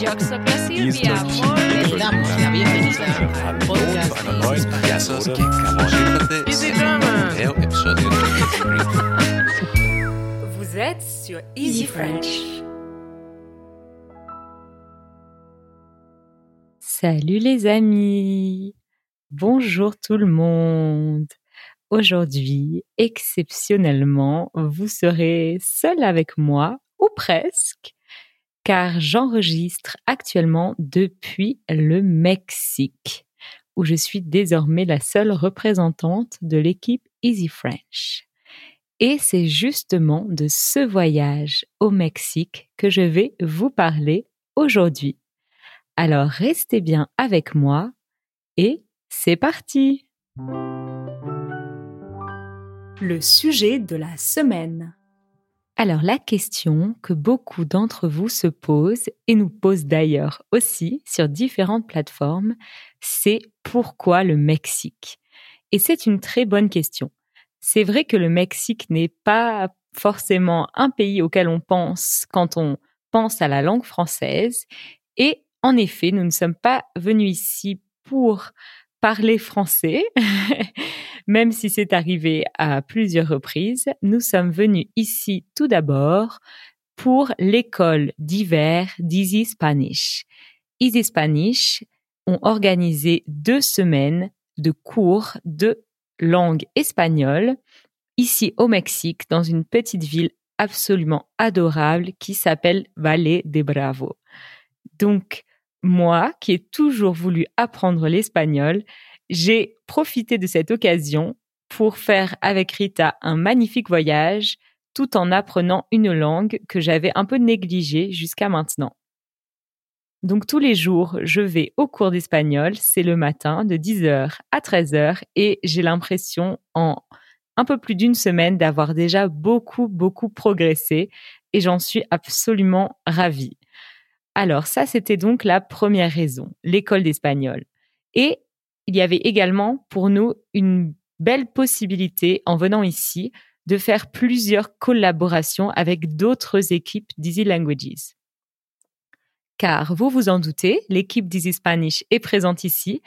Yo Silvia. Damos la bienvenida al podcast. Easy episodio Vous êtes sur Easy French. Salut les amis. Bonjour tout le monde. Aujourd'hui, exceptionnellement, vous serez seul avec moi, ou presque, car j'enregistre actuellement depuis le Mexique, où je suis désormais la seule représentante de l'équipe Easy French. Et c'est justement de ce voyage au Mexique que je vais vous parler aujourd'hui. Alors restez bien avec moi et c'est parti Le sujet de la semaine. Alors la question que beaucoup d'entre vous se posent et nous posent d'ailleurs aussi sur différentes plateformes, c'est pourquoi le Mexique? Et c'est une très bonne question. C'est vrai que le Mexique n'est pas forcément un pays auquel on pense quand on pense à la langue française et en effet, nous ne sommes pas venus ici pour parler français, même si c'est arrivé à plusieurs reprises. Nous sommes venus ici tout d'abord pour l'école d'hiver d'Easy Spanish. Easy Spanish ont organisé deux semaines de cours de langue espagnole ici au Mexique, dans une petite ville absolument adorable qui s'appelle Valle de Bravo. Donc, moi, qui ai toujours voulu apprendre l'espagnol, j'ai profité de cette occasion pour faire avec Rita un magnifique voyage tout en apprenant une langue que j'avais un peu négligée jusqu'à maintenant. Donc tous les jours, je vais au cours d'espagnol, c'est le matin de 10h à 13h et j'ai l'impression en un peu plus d'une semaine d'avoir déjà beaucoup, beaucoup progressé et j'en suis absolument ravie. Alors ça, c'était donc la première raison, l'école d'espagnol. Et il y avait également pour nous une belle possibilité en venant ici de faire plusieurs collaborations avec d'autres équipes d'Easy Languages. Car vous vous en doutez, l'équipe d'Easy Spanish est présente ici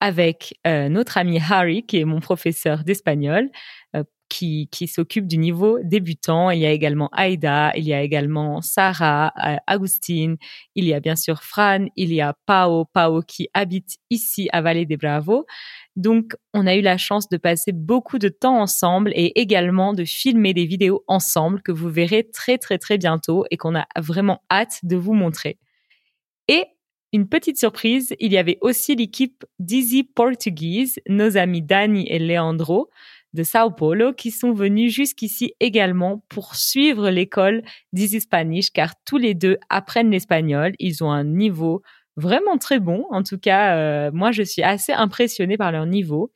avec euh, notre ami Harry, qui est mon professeur d'espagnol, euh, qui, qui s'occupe du niveau débutant. Il y a également Aida, il y a également Sarah, euh, Agustine, il y a bien sûr Fran, il y a Pao, Pao qui habite ici à Vallée des Bravos. Donc, on a eu la chance de passer beaucoup de temps ensemble et également de filmer des vidéos ensemble que vous verrez très très très bientôt et qu'on a vraiment hâte de vous montrer. Une petite surprise, il y avait aussi l'équipe d'Easy Portuguese, nos amis Dani et Leandro de Sao Paulo, qui sont venus jusqu'ici également pour suivre l'école d'Easy Spanish, car tous les deux apprennent l'espagnol. Ils ont un niveau vraiment très bon. En tout cas, euh, moi, je suis assez impressionnée par leur niveau.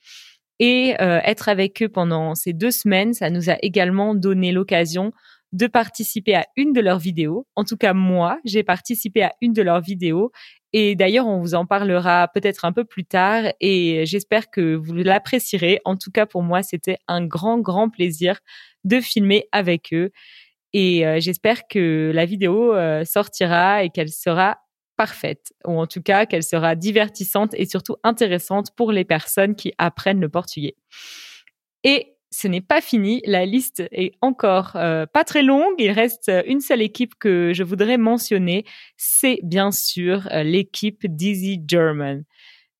Et euh, être avec eux pendant ces deux semaines, ça nous a également donné l'occasion de participer à une de leurs vidéos. En tout cas, moi, j'ai participé à une de leurs vidéos. Et d'ailleurs, on vous en parlera peut-être un peu plus tard et j'espère que vous l'apprécierez. En tout cas, pour moi, c'était un grand, grand plaisir de filmer avec eux. Et euh, j'espère que la vidéo euh, sortira et qu'elle sera parfaite, ou en tout cas qu'elle sera divertissante et surtout intéressante pour les personnes qui apprennent le portugais. Et ce n'est pas fini, la liste est encore euh, pas très longue, il reste une seule équipe que je voudrais mentionner, c'est bien sûr euh, l'équipe d'Easy German.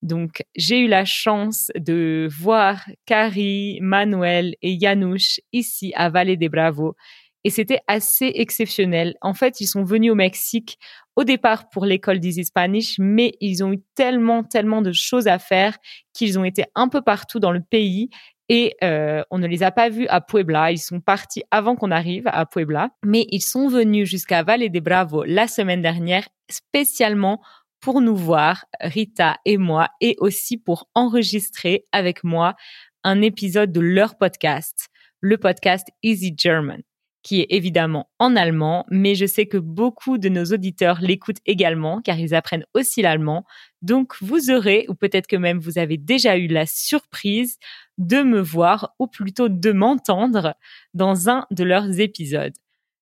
Donc j'ai eu la chance de voir Carrie, Manuel et Janusz ici à Vallée des Bravos. Et c'était assez exceptionnel. En fait, ils sont venus au Mexique au départ pour l'école d'Easy Spanish, mais ils ont eu tellement, tellement de choses à faire qu'ils ont été un peu partout dans le pays et euh, on ne les a pas vus à Puebla. Ils sont partis avant qu'on arrive à Puebla, mais ils sont venus jusqu'à Valle de Bravo la semaine dernière spécialement pour nous voir, Rita et moi, et aussi pour enregistrer avec moi un épisode de leur podcast, le podcast Easy German qui est évidemment en allemand, mais je sais que beaucoup de nos auditeurs l'écoutent également car ils apprennent aussi l'allemand. Donc vous aurez, ou peut-être que même vous avez déjà eu la surprise de me voir, ou plutôt de m'entendre dans un de leurs épisodes.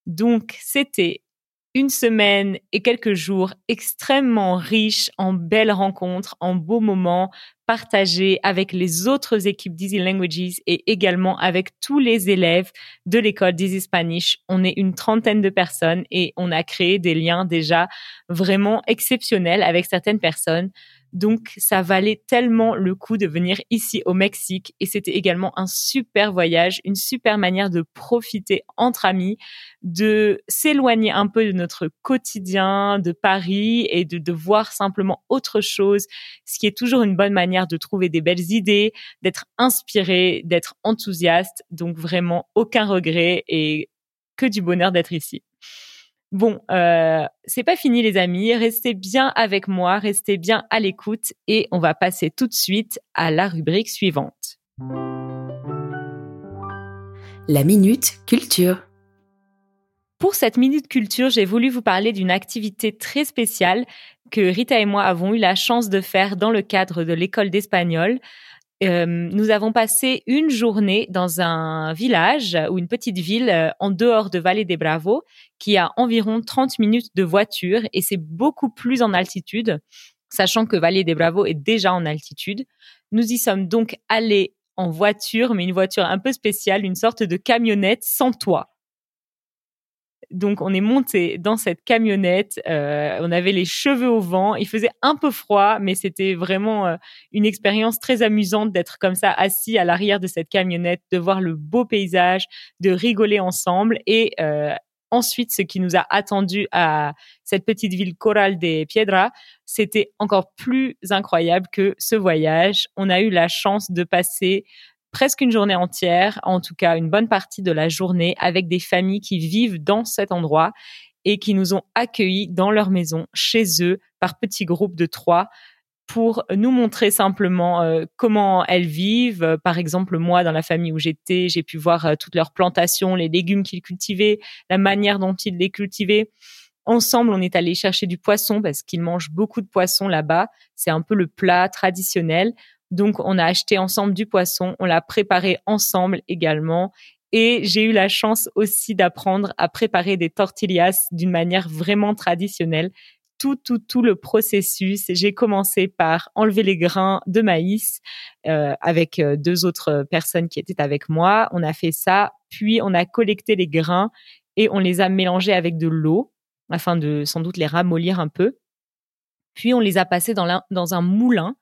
Donc c'était une semaine et quelques jours extrêmement riches en belles rencontres, en beaux moments partagés avec les autres équipes d'Easy Languages et également avec tous les élèves de l'école d'Easy Spanish. On est une trentaine de personnes et on a créé des liens déjà vraiment exceptionnels avec certaines personnes. Donc, ça valait tellement le coup de venir ici au Mexique et c'était également un super voyage, une super manière de profiter entre amis, de s'éloigner un peu de notre quotidien de Paris et de, de voir simplement autre chose, ce qui est toujours une bonne manière de trouver des belles idées, d'être inspiré, d'être enthousiaste. Donc, vraiment, aucun regret et que du bonheur d'être ici. Bon, euh, c'est pas fini les amis, restez bien avec moi, restez bien à l'écoute et on va passer tout de suite à la rubrique suivante. La minute culture. Pour cette minute culture, j'ai voulu vous parler d'une activité très spéciale que Rita et moi avons eu la chance de faire dans le cadre de l'école d'espagnol. Euh, nous avons passé une journée dans un village ou une petite ville euh, en dehors de Vallée des Bravos qui a environ 30 minutes de voiture et c'est beaucoup plus en altitude, sachant que Vallée des Bravos est déjà en altitude. Nous y sommes donc allés en voiture, mais une voiture un peu spéciale, une sorte de camionnette sans toit. Donc on est monté dans cette camionnette, euh, on avait les cheveux au vent, il faisait un peu froid, mais c'était vraiment euh, une expérience très amusante d'être comme ça assis à l'arrière de cette camionnette, de voir le beau paysage, de rigoler ensemble et euh, ensuite ce qui nous a attendu à cette petite ville Corral de Piedra, c'était encore plus incroyable que ce voyage. On a eu la chance de passer presque une journée entière, en tout cas une bonne partie de la journée, avec des familles qui vivent dans cet endroit et qui nous ont accueillis dans leur maison, chez eux, par petits groupes de trois, pour nous montrer simplement euh, comment elles vivent. Par exemple, moi, dans la famille où j'étais, j'ai pu voir euh, toutes leurs plantations, les légumes qu'ils cultivaient, la manière dont ils les cultivaient. Ensemble, on est allé chercher du poisson parce qu'ils mangent beaucoup de poisson là-bas. C'est un peu le plat traditionnel. Donc, on a acheté ensemble du poisson, on l'a préparé ensemble également. Et j'ai eu la chance aussi d'apprendre à préparer des tortillas d'une manière vraiment traditionnelle. Tout, tout, tout le processus. J'ai commencé par enlever les grains de maïs euh, avec euh, deux autres personnes qui étaient avec moi. On a fait ça, puis on a collecté les grains et on les a mélangés avec de l'eau afin de sans doute les ramollir un peu. Puis on les a passés dans, dans un moulin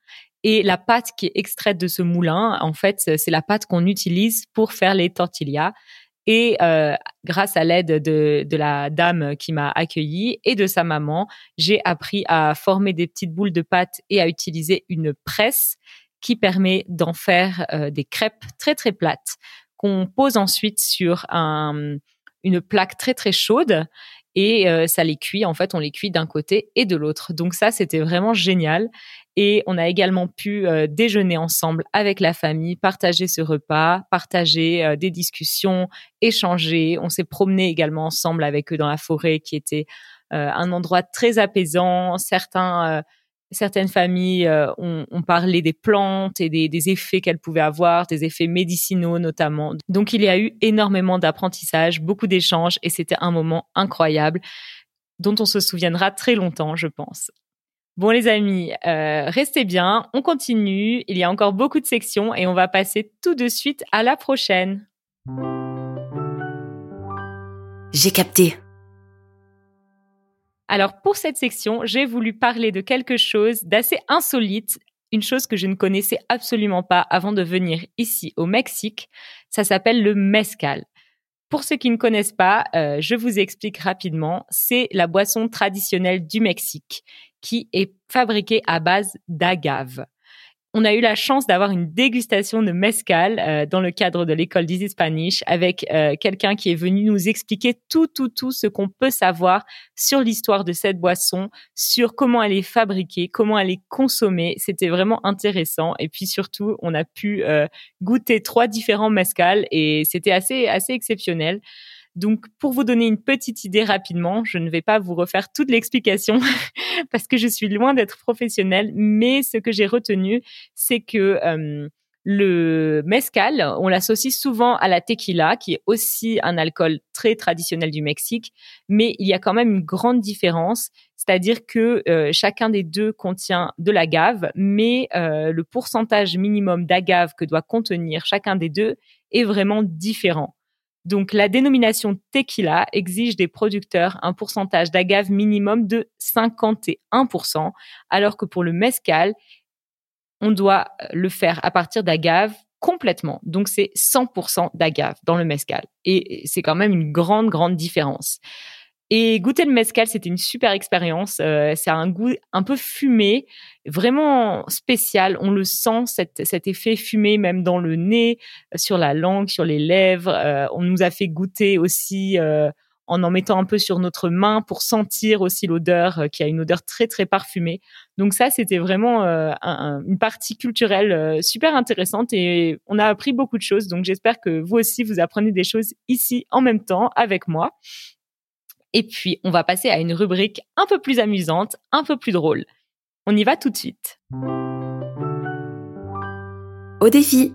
et la pâte qui est extraite de ce moulin, en fait, c'est la pâte qu'on utilise pour faire les tortillas. Et euh, grâce à l'aide de, de, la dame qui m'a accueillie et de sa maman, j'ai appris à former des petites boules de pâte et à utiliser une presse qui permet d'en faire euh, des crêpes très très plates qu'on pose ensuite sur un, une plaque très très chaude et euh, ça les cuit. En fait, on les cuit d'un côté et de l'autre. Donc ça, c'était vraiment génial. Et on a également pu euh, déjeuner ensemble avec la famille, partager ce repas, partager euh, des discussions, échanger. On s'est promené également ensemble avec eux dans la forêt, qui était un endroit très apaisant. Certains certaines familles ont, ont, parlé des plantes et des, des effets qu'elles pouvaient avoir, des effets médicinaux notamment. Donc il y a eu énormément d'apprentissage, beaucoup d'échanges et c'était un moment incroyable dont on se souviendra très longtemps, je pense. Bon les amis, euh, restez bien, on continue, il y a encore beaucoup de sections et on va passer tout de suite à la prochaine. J'ai capté. Alors pour cette section, j'ai voulu parler de quelque chose d'assez insolite, une chose que je ne connaissais absolument pas avant de venir ici au Mexique. Ça s'appelle le mezcal. Pour ceux qui ne connaissent pas, euh, je vous explique rapidement. C'est la boisson traditionnelle du Mexique qui est fabriquée à base d'agave on a eu la chance d'avoir une dégustation de mezcal euh, dans le cadre de l'école d'Easy Spanish avec euh, quelqu'un qui est venu nous expliquer tout, tout, tout ce qu'on peut savoir sur l'histoire de cette boisson, sur comment elle est fabriquée, comment elle est consommée. C'était vraiment intéressant. Et puis surtout, on a pu euh, goûter trois différents mezcal et c'était assez, assez exceptionnel. Donc, pour vous donner une petite idée rapidement, je ne vais pas vous refaire toute l'explication parce que je suis loin d'être professionnelle, mais ce que j'ai retenu, c'est que euh, Le mezcal, on l'associe souvent à la tequila, qui est aussi un alcool très traditionnel du Mexique, mais il y a quand même une grande différence, c'est-à-dire que euh, chacun des deux contient de l'agave, mais euh, le pourcentage minimum d'agave que doit contenir chacun des deux est vraiment différent. Donc la dénomination tequila exige des producteurs un pourcentage d'agave minimum de 51%, alors que pour le mezcal, on doit euh, le faire à partir d'agave complètement. Donc c'est 100% d'agave dans le mezcal. Et c'est quand même une grande, grande différence. Et goûter le mezcal, c'était une super expérience. Euh, c'est un goût un peu fumé, vraiment spécial. On le sent, cet, effet fumé même dans le nez, sur la langue, sur les lèvres. Euh, on nous a fait goûter aussi en en mettant un peu sur notre main pour sentir aussi l'odeur, euh, qui a une odeur très très parfumée. Donc ça, c'était vraiment euh, une partie culturelle euh, super intéressante et on a appris beaucoup de choses. Donc j'espère que vous aussi, vous apprenez des choses ici en même temps avec moi. Et puis, on va passer à une rubrique un peu plus amusante, un peu plus drôle. On y va tout de suite. Au défi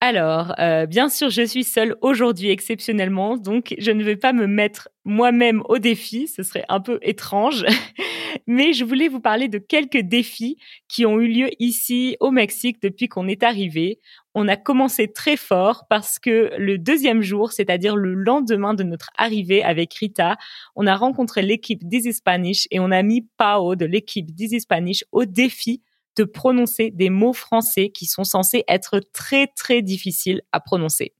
alors, euh, bien sûr, je suis seule aujourd'hui exceptionnellement, donc je ne vais pas me mettre moi-même au défi, ce serait un peu étrange, mais je voulais vous parler de quelques défis qui ont eu lieu ici au Mexique depuis qu'on est arrivé. On a commencé très fort parce que le deuxième jour, c'est-à-dire le lendemain de notre arrivée avec Rita, on a rencontré l'équipe d'Easy Spanish et on a mis Pao de l'équipe d'Easy Spanish au défi de prononcer des mots français qui sont censés être très très difficiles à prononcer.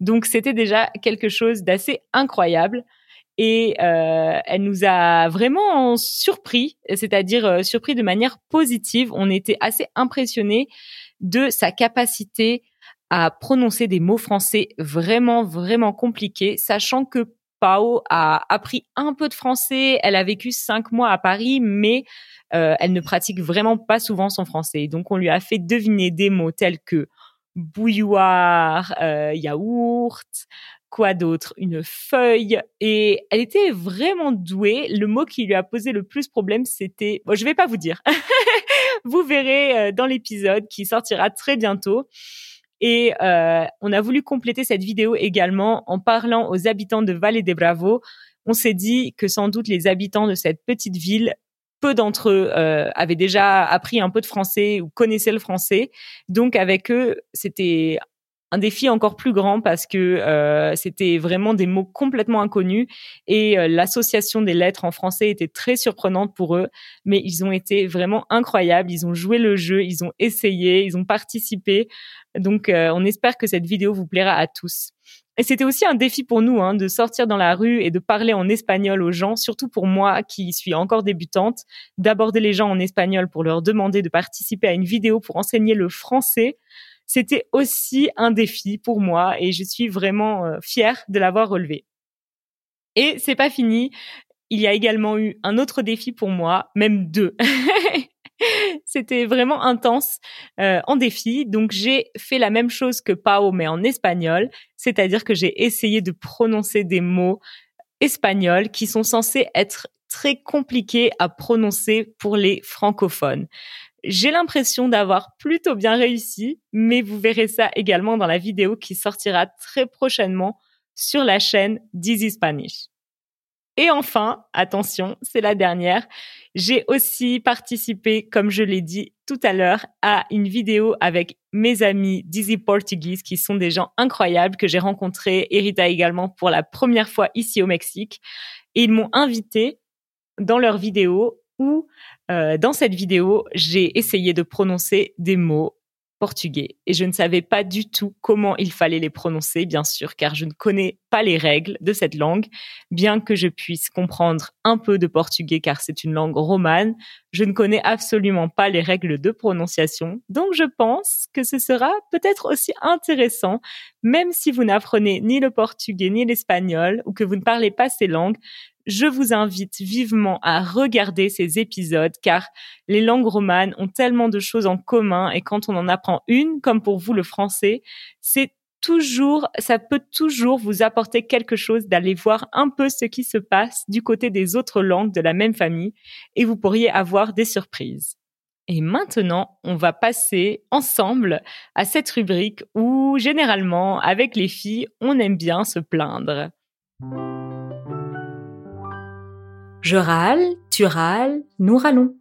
Donc c'était déjà quelque chose d'assez incroyable et euh, elle nous a vraiment surpris, c'est-à-dire euh, surpris de manière positive. On était assez impressionnés de sa capacité à prononcer des mots français vraiment vraiment compliqués, sachant que A appris un peu de français. Elle a vécu cinq mois à Paris, mais euh, elle ne pratique vraiment pas souvent son français. Donc, on lui a fait deviner des mots tels que bouilloire, euh, yaourt, quoi d'autre, une feuille. Et elle était vraiment douée. Le mot qui lui a posé le plus problème, c'était, bon, je vais pas vous dire. vous verrez euh, dans l'épisode qui sortira très bientôt. Et euh, on a voulu compléter cette vidéo également en parlant aux habitants de Vallée des Bravos. On s'est dit que sans doute les habitants de cette petite ville, peu d'entre eux euh, avaient déjà appris un peu de français ou connaissaient le français. Donc avec eux, c'était un défi encore plus grand parce que euh, c'était vraiment des mots complètement inconnus et euh, l'association des lettres en français était très surprenante pour eux, mais ils ont été vraiment incroyables. Ils ont joué le jeu, ils ont essayé, ils ont participé. Donc, euh, on espère que cette vidéo vous plaira à tous. Et c'était aussi un défi pour nous hein, de sortir dans la rue et de parler en espagnol aux gens, surtout pour moi qui suis encore débutante, d'aborder les gens en espagnol pour leur demander de participer à une vidéo pour enseigner le français c'était aussi un défi pour moi et je suis vraiment euh, fière de l'avoir relevé. Et c'est pas fini. Il y a également eu un autre défi pour moi, même deux. C'était vraiment intense euh, en défi. Donc j'ai fait la même chose que Pao, mais en espagnol, c'est-à-dire que j'ai essayé de prononcer des mots espagnols qui sont censés être très compliqués à prononcer pour les francophones. J'ai l'impression d'avoir plutôt bien réussi, mais vous verrez ça également dans la vidéo qui sortira très prochainement sur la chaîne Dizzy Spanish. Et enfin, attention, c'est la dernière, j'ai aussi participé, comme je l'ai dit tout à l'heure, à une vidéo avec mes amis Dizzy Portuguese, qui sont des gens incroyables que j'ai rencontrés, Erita également, pour la première fois ici au Mexique. Et ils m'ont invité dans leur vidéo où euh, dans cette vidéo, j'ai essayé de prononcer des mots portugais et je ne savais pas du tout comment il fallait les prononcer, bien sûr, car je ne connais pas les règles de cette langue, bien que je puisse comprendre un peu de portugais car c'est une langue romane, je ne connais absolument pas les règles de prononciation, donc je pense que ce sera peut-être aussi intéressant, même si vous n'apprenez ni le portugais ni l'espagnol ou que vous ne parlez pas ces langues, je vous invite vivement à regarder ces épisodes car les langues romanes ont tellement de choses en commun et quand on en apprend une, comme pour vous le français, c'est toujours, ça peut toujours vous apporter quelque chose d'aller voir un peu ce qui se passe du côté des autres langues de la même famille et vous pourriez avoir des surprises. Et maintenant, on va passer ensemble à cette rubrique où, généralement, avec les filles, on aime bien se plaindre. Je râle, tu râles, nous râlons.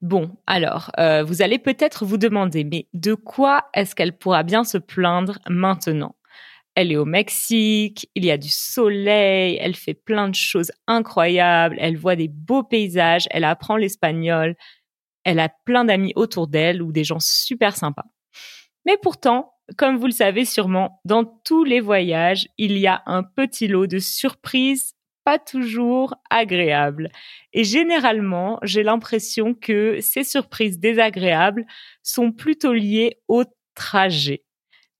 Bon, alors, euh, vous allez peut-être vous demander, mais de quoi est-ce qu'elle pourra bien se plaindre maintenant? Elle est au Mexique, il y a du soleil, elle fait plein de choses incroyables, elle voit des beaux paysages, elle apprend l'espagnol, elle a plein d'amis autour d'elle ou des gens super sympas. Mais pourtant, comme vous le savez sûrement, dans tous les voyages, il y a un petit lot de surprises pas toujours agréables. Et généralement, j'ai l'impression que ces surprises désagréables sont plutôt liées au trajet.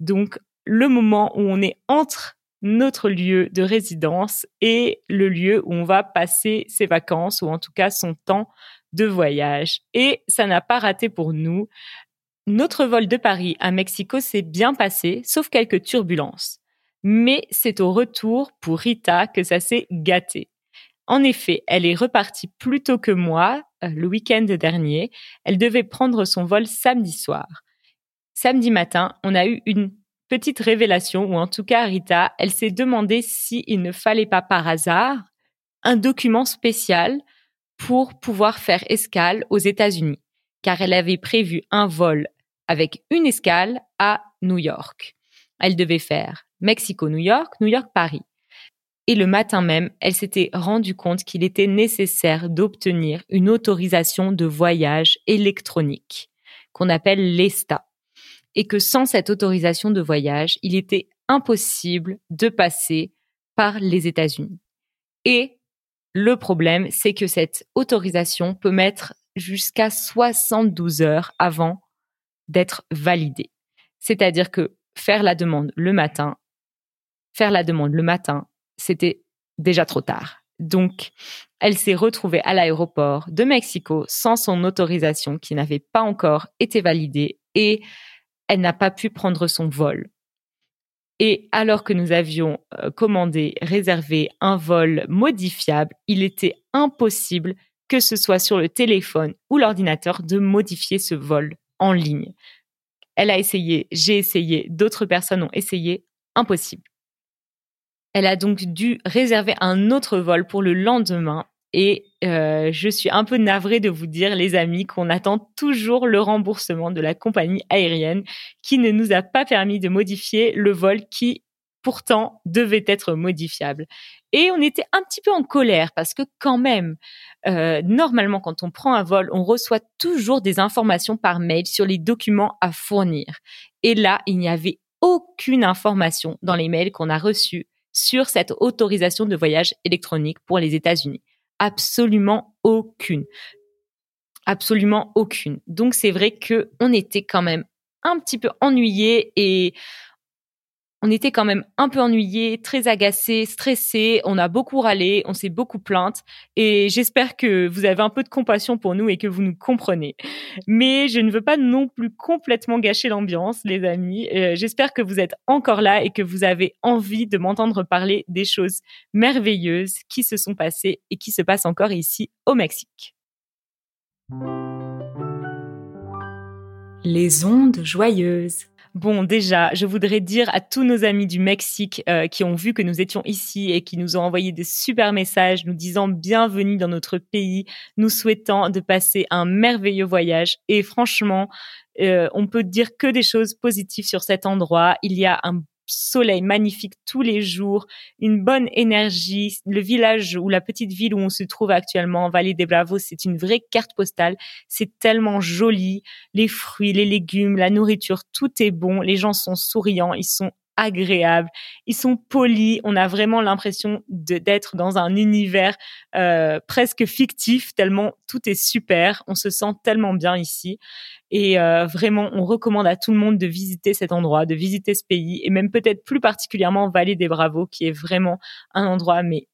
Donc, le moment où on est entre notre lieu de résidence et le lieu où on va passer ses vacances ou en tout cas son temps de voyage. Et ça n'a pas raté pour nous. Notre vol de Paris à Mexico s'est bien passé, sauf quelques turbulences. Mais c'est au retour pour Rita que ça s'est gâté. En effet, elle est repartie plus tôt que moi euh, le week-end dernier. Elle devait prendre son vol samedi soir. Samedi matin, on a eu une petite révélation, ou en tout cas Rita, elle s'est demandé s'il ne fallait pas par hasard un document spécial pour pouvoir faire escale aux États-Unis, car elle avait prévu un vol avec une escale à New York. Elle devait faire Mexico-New York, New York-Paris. Et le matin même, elle s'était rendue compte qu'il était nécessaire d'obtenir une autorisation de voyage électronique, qu'on appelle l'ESTA. Et que sans cette autorisation de voyage, il était impossible de passer par les États-Unis. Et le problème, c'est que cette autorisation peut mettre jusqu'à 72 heures avant d'être validée. C'est-à-dire que faire la demande le matin, faire la demande le matin, c'était déjà trop tard. Donc, elle s'est retrouvée à l'aéroport de Mexico sans son autorisation qui n'avait pas encore été validée et elle n'a pas pu prendre son vol. Et alors que nous avions euh, commandé, réservé un vol modifiable, il était impossible que ce soit sur le téléphone ou l'ordinateur de modifier ce vol en ligne. Elle a essayé, j'ai essayé, d'autres personnes ont essayé, impossible. Elle a donc dû réserver un autre vol pour le lendemain et euh, je suis un peu navrée de vous dire, les amis, qu'on attend toujours le remboursement de la compagnie aérienne qui ne nous a pas permis de modifier le vol qui pourtant devait être modifiable. Et on était un petit peu en colère parce que quand même, euh, normalement, quand on prend un vol, on reçoit toujours des informations par mail sur les documents à fournir. Et là, il n'y avait aucune information dans les mails qu'on a reçus sur cette autorisation de voyage électronique pour les États-Unis. Absolument aucune. Absolument aucune. Donc c'est vrai que on était quand même un petit peu ennuyés et on était quand même un peu ennuyés, très agacés, stressés. On a beaucoup râlé, on s'est beaucoup plainte. Et j'espère que vous avez un peu de compassion pour nous et que vous nous comprenez. Mais je ne veux pas non plus complètement gâcher l'ambiance, les amis. Euh, j'espère que vous êtes encore là et que vous avez envie de m'entendre parler des choses merveilleuses qui se sont passées et qui se passent encore ici au Mexique. Les ondes joyeuses. Bon, déjà, je voudrais dire à tous nos amis du Mexique euh, qui ont vu que nous étions ici et qui nous ont envoyé des super messages nous disant bienvenue dans notre pays, nous souhaitant de passer un merveilleux voyage. Et franchement, euh, on peut dire que des choses positives sur cet endroit. Il y a un soleil magnifique tous les jours, une bonne énergie. Le village ou la petite ville où on se trouve actuellement, Vallée des Bravos, c'est une vraie carte postale. C'est tellement joli. Les fruits, les légumes, la nourriture, tout est bon. Les gens sont souriants, ils sont agréables, ils sont polis. On a vraiment l'impression d'être dans un univers euh, presque fictif, tellement tout est super. On se sent tellement bien ici. Et euh, vraiment, on recommande à tout le monde de visiter cet endroit, de visiter ce pays, et même peut-être plus particulièrement Vallée des Bravos, qui est vraiment un endroit mais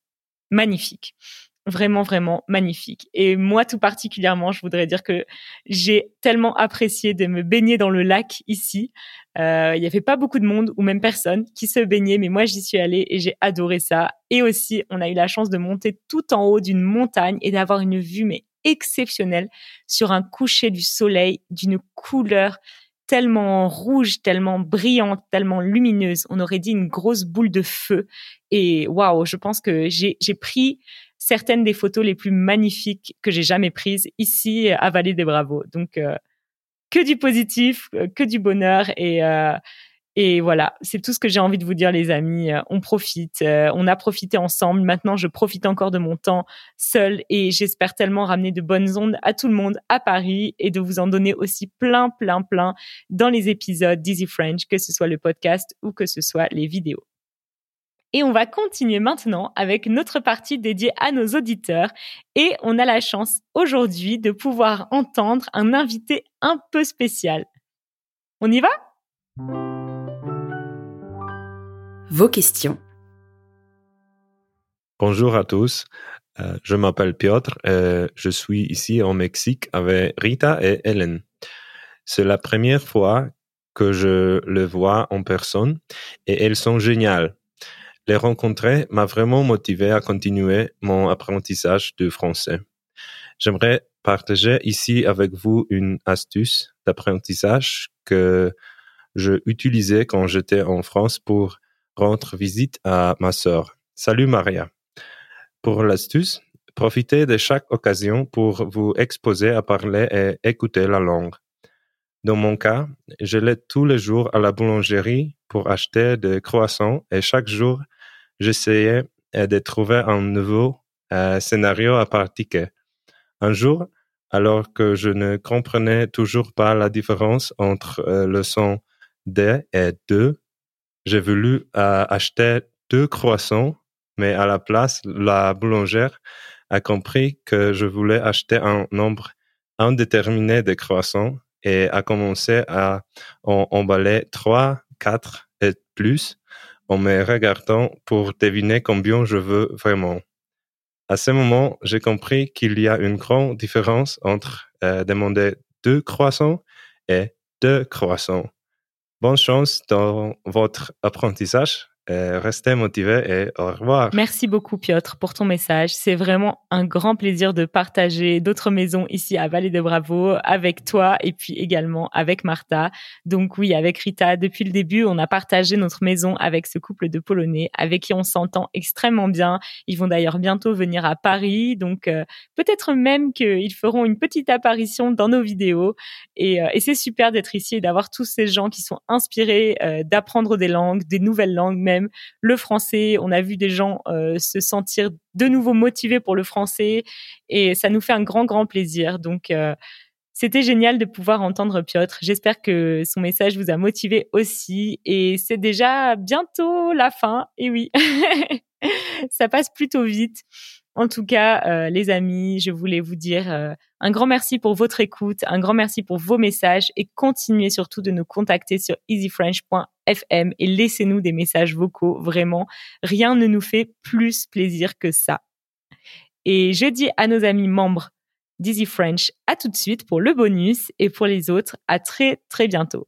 magnifique vraiment vraiment magnifique. Et moi tout particulièrement, je voudrais dire que j'ai tellement apprécié de me baigner dans le lac ici. Euh, il n'y avait pas beaucoup de monde ou même personne qui se baignait, mais moi j'y suis allée et j'ai adoré ça. Et aussi, on a eu la chance de monter tout en haut d'une montagne et d'avoir une vue mais exceptionnel sur un coucher du soleil d'une couleur tellement rouge, tellement brillante, tellement lumineuse. On aurait dit une grosse boule de feu. Et waouh, je pense que j'ai pris certaines des photos les plus magnifiques que j'ai jamais prises ici à Vallée des Bravos. Donc euh, que du positif, euh, que du bonheur et euh, et voilà, c'est tout ce que j'ai envie de vous dire, les amis. On profite, on a profité ensemble. Maintenant, je profite encore de mon temps seul et j'espère tellement ramener de bonnes ondes à tout le monde à Paris et de vous en donner aussi plein, plein, plein dans les épisodes d'Easy French, que ce soit le podcast ou que ce soit les vidéos. Et on va continuer maintenant avec notre partie dédiée à nos auditeurs. Et on a la chance aujourd'hui de pouvoir entendre un invité un peu spécial. On y va? vos questions. Bonjour à tous, euh, je m'appelle Piotr et je suis ici au Mexique avec Rita et Hélène. C'est la première fois que je le vois en personne et elles sont géniales. Les rencontrer m'a vraiment motivé à continuer mon apprentissage de français. J'aimerais partager ici avec vous une astuce d'apprentissage que je utilisais quand j'étais en France pour rendre visite à ma sœur. Salut Maria. Pour l'astuce, profitez de chaque occasion pour vous exposer à parler et écouter la langue. Dans mon cas, je l'ai tous les jours à la boulangerie pour acheter des croissants et chaque jour, j'essayais de trouver un nouveau euh, scénario à pratiquer. Un jour, alors que je ne comprenais toujours pas la différence entre euh, le son D et de, j'ai voulu euh, acheter deux croissants, mais à la place, la boulangère a compris que je voulais acheter un nombre indéterminé de croissants et a commencé à en emballer trois, quatre et plus en me regardant pour deviner combien je veux vraiment. À ce moment, j'ai compris qu'il y a une grande différence entre euh, demander deux croissants et deux croissants. Bonne chance dans votre apprentissage. Restez motivés et au revoir. Merci beaucoup Piotr pour ton message. C'est vraiment un grand plaisir de partager d'autres maisons ici à Vallée de Bravo avec toi et puis également avec Martha. Donc oui, avec Rita, depuis le début, on a partagé notre maison avec ce couple de Polonais avec qui on s'entend extrêmement bien. Ils vont d'ailleurs bientôt venir à Paris, donc euh, peut-être même qu'ils feront une petite apparition dans nos vidéos. Et, euh, et c'est super d'être ici et d'avoir tous ces gens qui sont inspirés euh, d'apprendre des langues, des nouvelles langues même. Le français, on a vu des gens euh, se sentir de nouveau motivés pour le français et ça nous fait un grand, grand plaisir. Donc, euh, c'était génial de pouvoir entendre Piotr. J'espère que son message vous a motivé aussi. Et c'est déjà bientôt la fin. Et oui, ça passe plutôt vite. En tout cas, euh, les amis, je voulais vous dire euh, un grand merci pour votre écoute, un grand merci pour vos messages et continuez surtout de nous contacter sur easyfrench.fm et laissez-nous des messages vocaux. Vraiment, rien ne nous fait plus plaisir que ça. Et je dis à nos amis membres d'Easy French, à tout de suite pour le bonus et pour les autres, à très très bientôt.